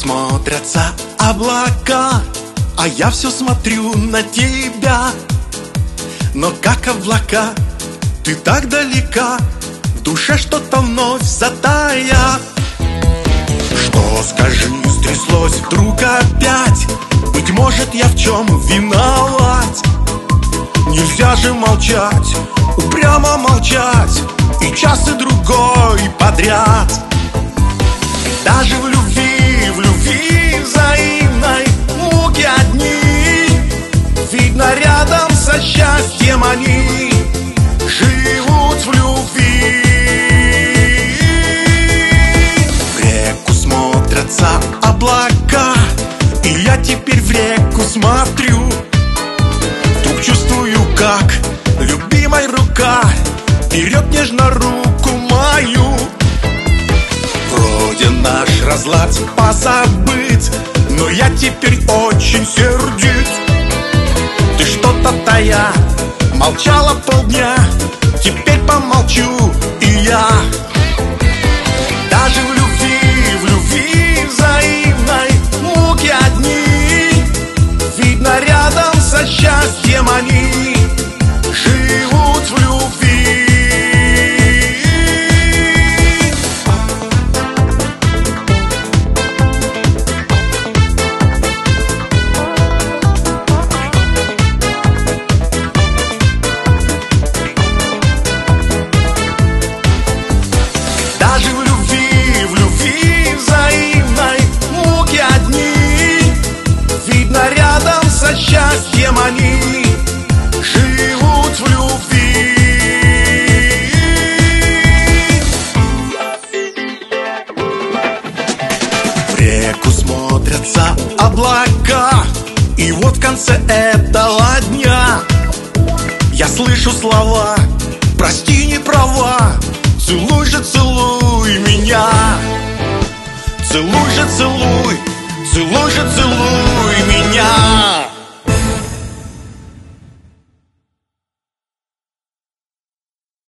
смотрятся облака А я все смотрю на тебя. Но как облака, ты так далека В душе что-то вновь затая. Что, скажи, стряслось вдруг опять? Быть может, я в чем виноват? Нельзя же молчать, упрямо молчать Видно рядом со счастьем они Живут в любви. В реку смотрятся облака И я теперь в реку смотрю. Вдруг чувствую, как любимая рука Берет нежно руку мою. Вроде наш разлад позабыть Молчала полдня Теперь помолчу и я. Даже в любви, в любви взаимной Муки одни. Видно рядом со счастьем они рядом со счастьем они Живут в любви. В реку смотрятся облака И вот в конце этого дня Я слышу слова Прости, не права Целуй же, целуй меня Целуй же, целуй Целуй же, целуй меня